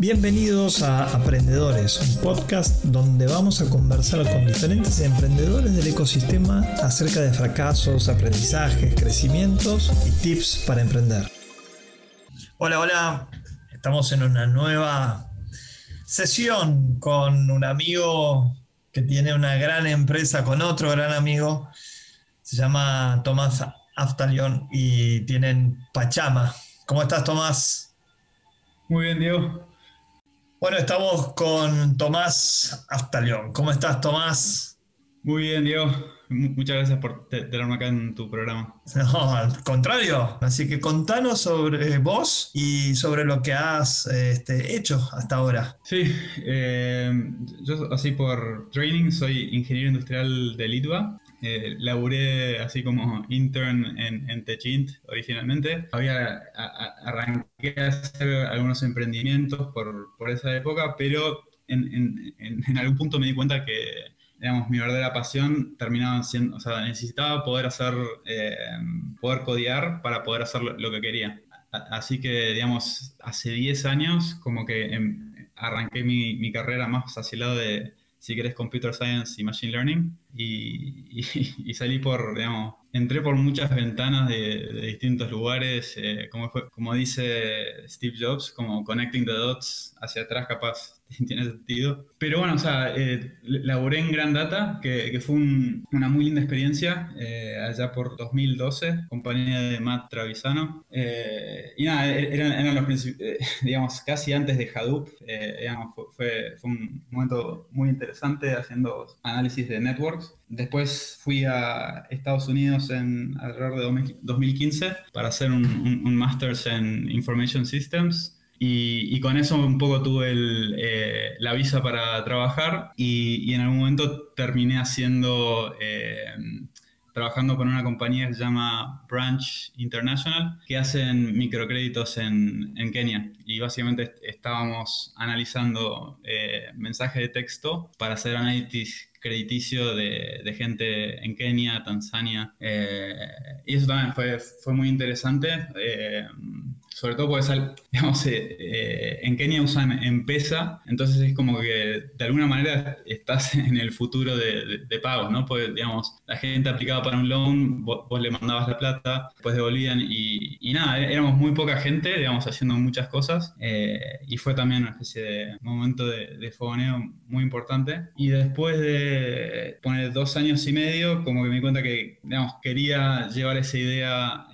Bienvenidos a Aprendedores, un podcast donde vamos a conversar con diferentes emprendedores del ecosistema acerca de fracasos, aprendizajes, crecimientos y tips para emprender. Hola, hola, estamos en una nueva sesión con un amigo que tiene una gran empresa con otro gran amigo, se llama Tomás Aftalion y tienen Pachama. ¿Cómo estás, Tomás? Muy bien, Diego. Bueno, estamos con Tomás Aftalión. ¿Cómo estás, Tomás? Muy bien, Diego. Muchas gracias por tenerme acá en tu programa. No, al contrario. Así que contanos sobre vos y sobre lo que has este, hecho hasta ahora. Sí, eh, yo así por training soy ingeniero industrial de Litva eh, laburé así como intern en, en Techint originalmente. Había arranqué a hacer algunos emprendimientos por, por esa época, pero en, en, en, algún punto me di cuenta que, digamos, mi verdadera pasión terminaba siendo, o sea, necesitaba poder hacer, eh, poder codear para poder hacer lo, que quería. Así que, digamos, hace 10 años como que em, arranqué mi, mi carrera más hacia el lado de, si querés, Computer Science y Machine Learning. Y, y, salí por, digamos, entré por muchas ventanas de, distintos lugares, eh, como, como dice Steve Jobs, como connecting the dots hacia atrás, capaz tiene sentido. Pero bueno, o sea, eh, laboré en Grand Data, que, que fue una muy linda experiencia, eh, allá por 2012, compañía de Matt Travisano. Eh, y nada, e-, eran, eran los digamos, casi antes de Hadoop. digamos, fue, fue un momento muy interesante haciendo análisis de Después fui a Estados Unidos en alrededor de 2015 para hacer un, un, Masters en Information Systems. Y, y, con eso un poco tuve el, eh, la visa para trabajar y, y, en algún momento terminé haciendo, eh, trabajando con una compañía que se llama Branch International, que hacen microcréditos en, en Kenia. Y básicamente estábamos analizando eh, mensajes de texto para hacer análisis crediticio de, de, gente en Kenia, Tanzania. Eh, y eso también fue, fue muy interesante. Eh, sobre todo porque digamos, eh, eh, en Kenia usan M-Pesa, entonces es como que de alguna manera estás en el futuro de, de, pagos, ¿no? Porque, digamos, la gente aplicaba para un loan, vos, le mandabas la plata, después devolvían y, y, nada, éramos muy poca gente, digamos, haciendo muchas cosas eh, y fue también una especie de momento de, de fogoneo muy importante. Y después de poner dos años y medio, como que me di cuenta que, digamos, quería llevar esa idea a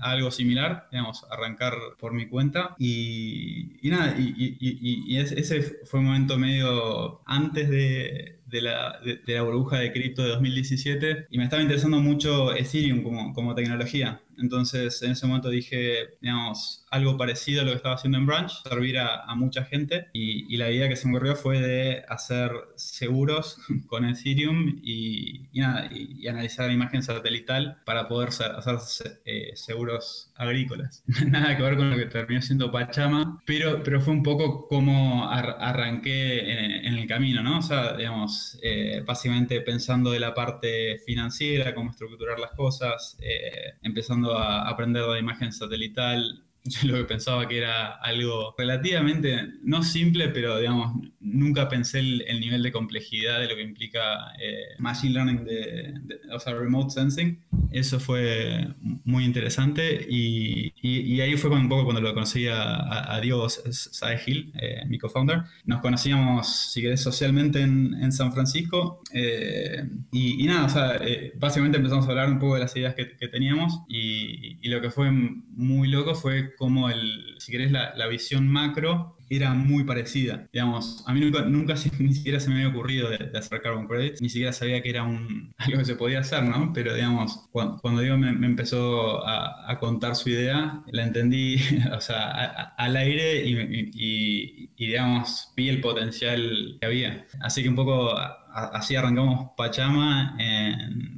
algo similar, digamos, arrancar por mi cuenta. Y, nada, y, ese fue un momento medio antes de, de la, de, la burbuja de cripto de 2017 y me estaba interesando mucho Ethereum como, como tecnología. Entonces en ese momento dije, digamos, algo parecido a lo que estaba haciendo en Branch, servir a, a mucha gente y, y, la idea que se me ocurrió fue de hacer seguros con Ethereum y, y, nada, y analizar imagen satelital para poder hacer eh, seguros agrícolas. nada que ver con lo que terminó siendo Pachama, pero, pero fue un poco como ar arranqué en, en, el camino, ¿no? O sea, digamos, eh, básicamente pensando de la parte financiera, cómo estructurar las cosas, eh, empezando a aprender de imagen satelital, yo lo que pensaba que era algo relativamente, no simple, pero digamos, nunca pensé el, el nivel de complejidad de lo que implica eh, Machine Learning, de, o sea, Remote Sensing. Eso fue muy interesante y, ahí fue un poco cuando lo conocí a, a Diego Saegil, eh, mi co-founder. Nos conocíamos, si querés, socialmente en, San Francisco eh, y, nada, o sea, eh, básicamente empezamos a hablar un poco de las ideas que, teníamos y, lo que fue muy loco fue como el, si querés, la visión macro era muy parecida. Digamos, a mí nunca, nunca ni siquiera se me había ocurrido de, de, hacer carbon credits, ni siquiera sabía que era un, algo que se podía hacer, ¿no? Pero digamos, cuando, cuando Diego me, me empezó a, a, contar su idea, la entendí, o sea, a, al aire y, y, y, digamos, vi el potencial que había. Así que un poco así arrancamos Pachama.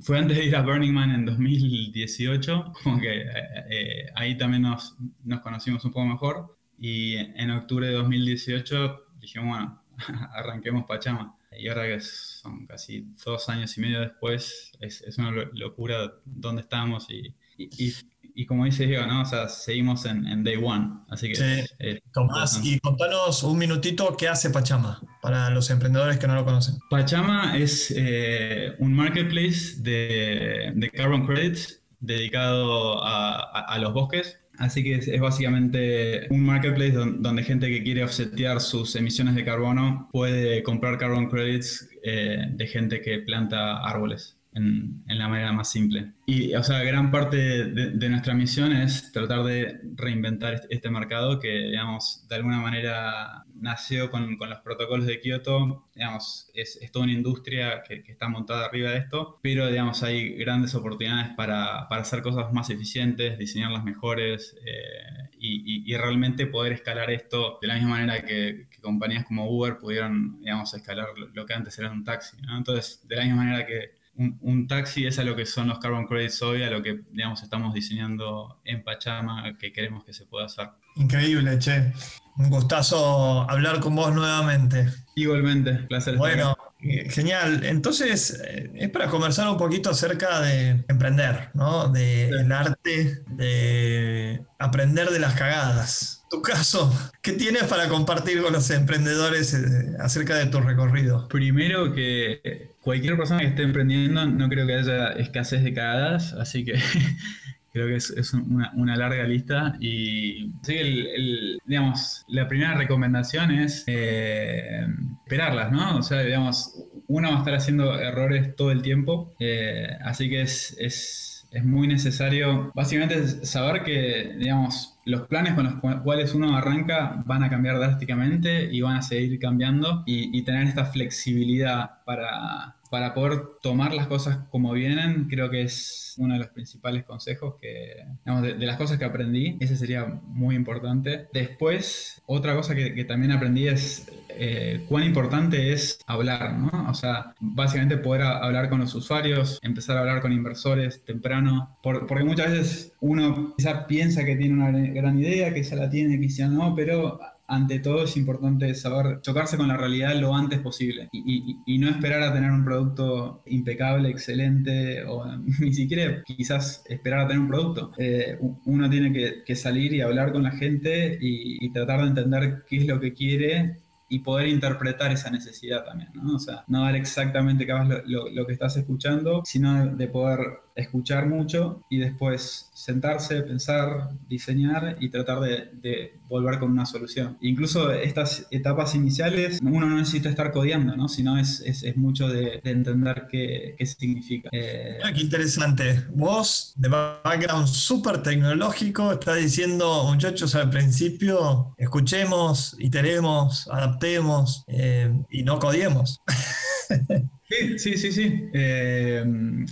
Fue antes de ir a Burning Man en 2018, como que eh, eh, ahí también nos, nos conocimos un poco mejor. Y en octubre de 2018 dijimos, bueno, arranquemos Pachama. Y ahora que son casi dos años y medio después, es, es una locura dónde estamos y, y, y, como dice Diego, ¿no? O sea, seguimos en, day one. Así que. Eh, Tomás, y contanos un minutito qué hace Pachama para los emprendedores que no lo conocen. Pachama es eh, un marketplace de, de, carbon credits dedicado a, los bosques. Así que es, básicamente un marketplace donde, gente que quiere offsetear sus emisiones de carbono puede comprar carbon credits eh, de gente que planta árboles en, la manera más simple. Y, o sea, gran parte de, nuestra misión es tratar de reinventar este, mercado que, digamos, de alguna manera nació con, con los protocolos de Kioto, digamos, es, es toda una industria que, que, está montada arriba de esto, pero, digamos, hay grandes oportunidades para, para hacer cosas más eficientes, diseñarlas mejores eh, y, y, realmente poder escalar esto de la misma manera que, compañías como Uber pudieron, digamos, escalar lo, que antes era un taxi, Entonces, de la misma manera que un, taxi es a lo que son los carbon credits hoy, a lo que digamos estamos diseñando en Pachama, que queremos que se pueda hacer. Increíble, che. Un gustazo hablar con vos nuevamente. Igualmente, placer. Bueno, eh, genial. Entonces, eh, es para conversar un poquito acerca de emprender, ¿no? De el arte, de aprender de las cagadas. Tu caso, ¿qué tienes para compartir con los emprendedores eh, acerca de tu recorrido? Primero que cualquier persona que esté emprendiendo no creo que haya escasez de cagadas, así que creo que es, una, larga lista y sí, digamos, la primera recomendación es eh, esperarlas, ¿no? O sea, digamos, uno va a estar haciendo errores todo el tiempo, eh, así que es, es, es, muy necesario, básicamente, saber que, digamos, los planes con los cuales uno arranca van a cambiar drásticamente y van a seguir cambiando y tener esta flexibilidad para para poder tomar las cosas como vienen, creo que es uno de los principales consejos que, digamos, de, las cosas que aprendí, ese sería muy importante. Después, otra cosa que, también aprendí es eh, cuán importante es hablar, ¿no? O sea, básicamente poder hablar con los usuarios, empezar a hablar con inversores temprano, porque muchas veces uno quizá piensa que tiene una gran idea, que ya la tiene, quizá no, pero ante todo es importante saber chocarse con la realidad lo antes posible y, no esperar a tener un producto impecable, excelente o ni siquiera quizás esperar a tener un producto. Eh, uno tiene que, salir y hablar con la gente y, tratar de entender qué es lo que quiere y poder interpretar esa necesidad también, ¿no? O sea, no dar exactamente lo, lo que estás escuchando, sino de poder escuchar mucho y después sentarse, pensar, diseñar y tratar de, volver con una solución. Incluso estas etapas iniciales, uno no necesita estar codeando, ¿no? sino es, es, mucho de, entender qué, qué significa. Eh, qué interesante. Vos, de background súper tecnológico, estás diciendo, muchachos, al principio, escuchemos, iteremos, adaptemos eh, y no codiemos. Sí, sí, sí, sí. Eh,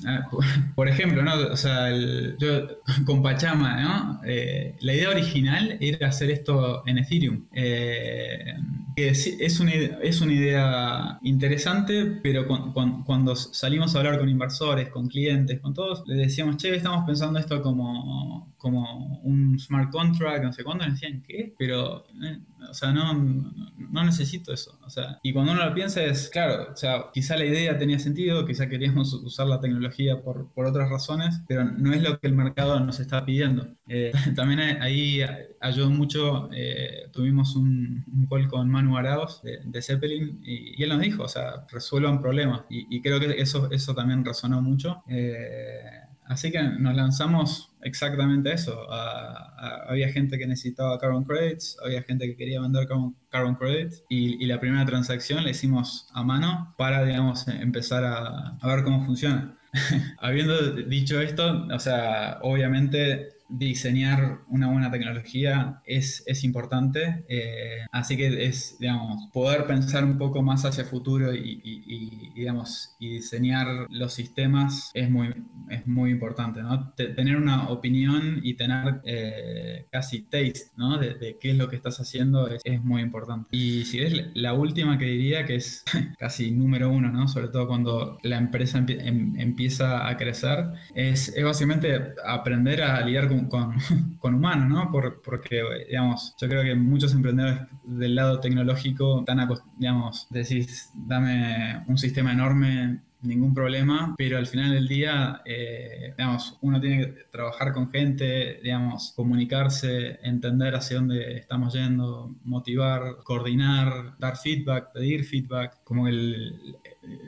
ah, por ejemplo, ¿no? O sea, yo con Pachama, ¿no? Eh, la idea original era hacer esto en Ethereum. Eh, es, una, es una idea interesante, pero cuando salimos a hablar con inversores, con clientes, con todos, les decíamos, che, estamos pensando esto como, como un smart contract, no sé cuándo, decían, ¿qué? Pero, eh, o sea, no, no, necesito eso. O sea, y cuando uno lo piensa es, claro, o sea, quizá la idea tenía sentido, quizá queríamos usar la tecnología por, por otras razones, pero no es lo que el mercado nos está pidiendo. Eh, también ahí ayudó mucho, eh, tuvimos un, un, call con Manu Araos de, Zeppelin y, él nos dijo, o sea, resuelvan problemas. Y, creo que eso, eso también resonó mucho. Eh, así que nos lanzamos exactamente eso. había gente que necesitaba carbon credits, había gente que quería vender carbon, carbon credits y, la primera transacción la hicimos a mano para, digamos, empezar a, a ver cómo funciona. Habiendo dicho esto, o sea, obviamente diseñar una buena tecnología es, es importante. Eh, así que es, digamos, poder pensar un poco más hacia el futuro y, digamos, diseñar los sistemas es muy, es muy importante, ¿no? tener una opinión y tener eh, casi taste, ¿no? De, qué es lo que estás haciendo es, es, muy importante. Y si es la última que diría, que es casi número uno, ¿no? Sobre todo cuando la empresa em, empieza a crecer, es, es básicamente aprender a lidiar con con, humanos, ¿no? porque, digamos, yo creo que muchos emprendedores del lado tecnológico están, digamos, decís, dame un sistema enorme ningún problema, pero al final del día, eh, digamos, uno tiene que trabajar con gente, digamos, comunicarse, entender hacia dónde estamos yendo, motivar, coordinar, dar feedback, pedir feedback, como el,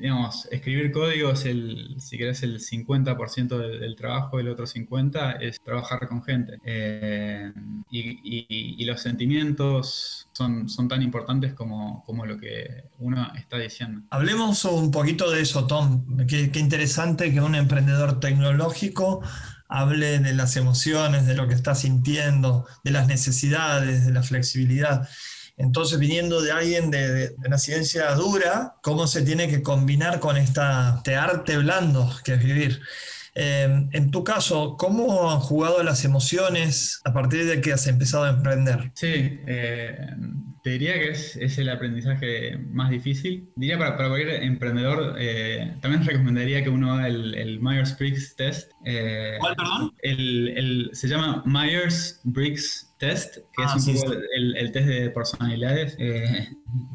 digamos, escribir código es el, si querés, el 50% del, trabajo, el otro 50% es trabajar con gente. Eh, y, los sentimientos son, son tan importantes como, como lo que uno está diciendo. Hablemos un poquito de eso, Tom. Qué, qué interesante que un emprendedor tecnológico hable de las emociones, de lo que está sintiendo, de las necesidades, de la flexibilidad. Entonces, viniendo de alguien de, una ciencia dura, ¿cómo se tiene que combinar con esta, este arte blando que es vivir? Eh, en tu caso, ¿cómo han jugado las emociones a partir de que has empezado a emprender? Sí, eh, te diría que es, el aprendizaje más difícil. Diría para, cualquier emprendedor, eh, también recomendaría que uno haga el, Myers-Briggs test. ¿Cuál, perdón? se llama Myers-Briggs test, que es ah, un poco el, test de personalidades. Eh,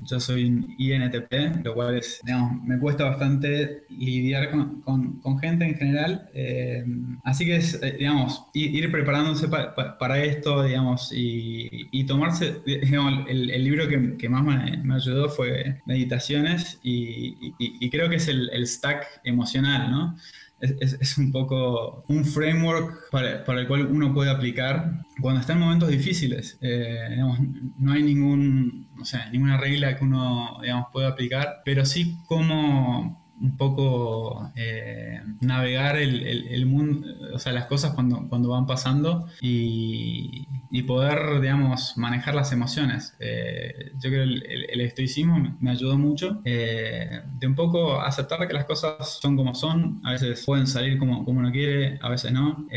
yo soy un INTP, lo cual es, digamos, me cuesta bastante lidiar con, gente en general. Eh, así que es, eh, digamos, ir, preparándose para esto, digamos, y, tomarse, digamos, el, libro que, más me, ayudó fue Meditaciones y, creo que es el, el stack emocional, ¿no? Es, un poco un framework para, el cual uno puede aplicar cuando está en momentos difíciles. Eh, no hay ningún, o sea, ninguna regla que uno digamos, pueda aplicar, pero sí como un poco eh, navegar el, mundo, o sea, las cosas cuando, cuando van pasando y, poder, digamos, manejar las emociones. Eh, yo creo que el, estoicismo me ayudó mucho eh, de un poco aceptar que las cosas son como son, a veces pueden salir como, como uno quiere, a veces no.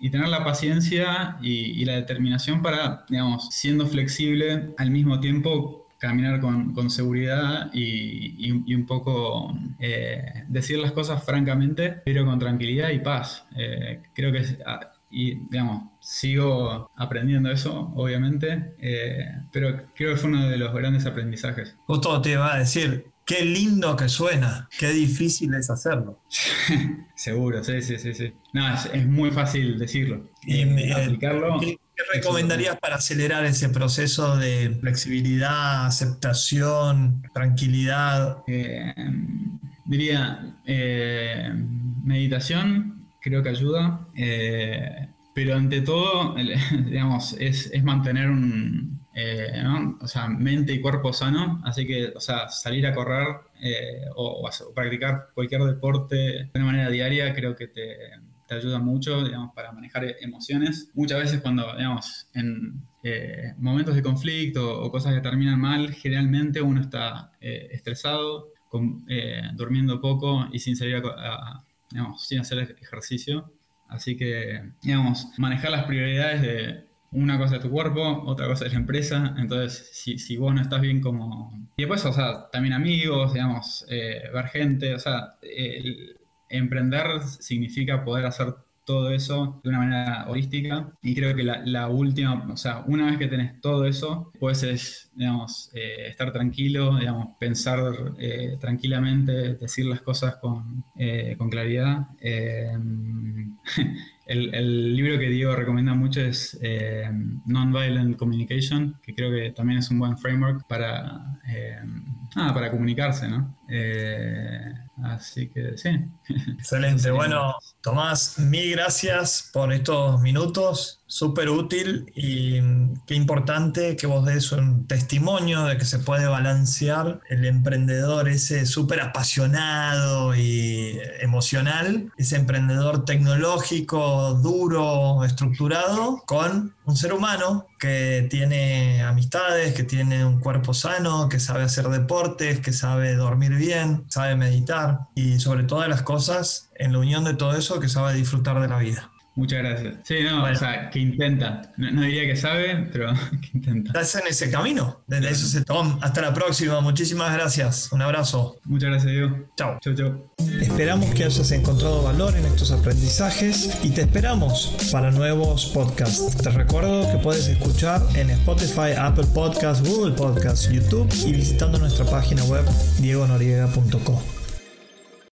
y tener la paciencia y, y la determinación para, digamos, siendo flexible al mismo tiempo caminar con, seguridad y, un poco eh, decir las cosas francamente, pero con tranquilidad y paz. Eh, creo que, ah, y digamos, sigo aprendiendo eso, obviamente, eh, pero creo que fue uno de los grandes aprendizajes. Justo te iba a decir, qué lindo que suena, qué difícil es hacerlo. Seguro, sí, sí, sí, sí. No, es, muy fácil decirlo. Y, aplicarlo. ¿Qué recomendarías para acelerar ese proceso de flexibilidad, aceptación, tranquilidad? Eh, diría, eh, meditación creo que ayuda, eh, pero ante todo, digamos, es, mantener un, o sea, mente y cuerpo sano, así que, o sea, salir a correr o, practicar cualquier deporte de una manera diaria creo que te, te ayuda mucho, digamos, para manejar emociones. Muchas veces cuando, digamos, en eh, momentos de conflicto o cosas que terminan mal, generalmente uno está eh, estresado, eh, durmiendo poco y sin salir a, digamos, sin hacer ejercicio. Así que, digamos, manejar las prioridades de una cosa es tu cuerpo, otra cosa es la empresa. Entonces, si, si vos no estás bien como... Y después, o sea, también amigos, digamos, ver gente, o sea, el, emprender significa poder hacer todo eso de una manera holística y creo que la, última, o sea, una vez que tenés todo eso, puedes, digamos, eh, estar tranquilo, digamos, pensar eh, tranquilamente, decir las cosas con, eh, con claridad. El, el, libro que Diego recomienda mucho es Nonviolent Communication, que creo que también es un buen framework para, para comunicarse, ¿no? Así que sí. Excelente. Bueno, Tomás, mil gracias por estos minutos súper útil y qué importante que vos des un testimonio de que se puede balancear el emprendedor ese súper apasionado y emocional, ese emprendedor tecnológico, duro, estructurado, con un ser humano que tiene amistades, que tiene un cuerpo sano, que sabe hacer deportes, que sabe dormir bien, sabe meditar y sobre todas las cosas, en la unión de todo eso, que sabe disfrutar de la vida. Muchas gracias. Sí, no, o sea, que intenta. No, diría que sabe, pero que intenta. Estás en ese camino. Desde eso se toma. Hasta la próxima. Muchísimas gracias. Un abrazo. Muchas gracias, Diego. Chao. Chao, chao. Esperamos que hayas encontrado valor en estos aprendizajes y te esperamos para nuevos podcasts. Te recuerdo que puedes escuchar en Spotify, Apple Podcasts, Google Podcasts, YouTube y visitando nuestra página web diegonoriega.com.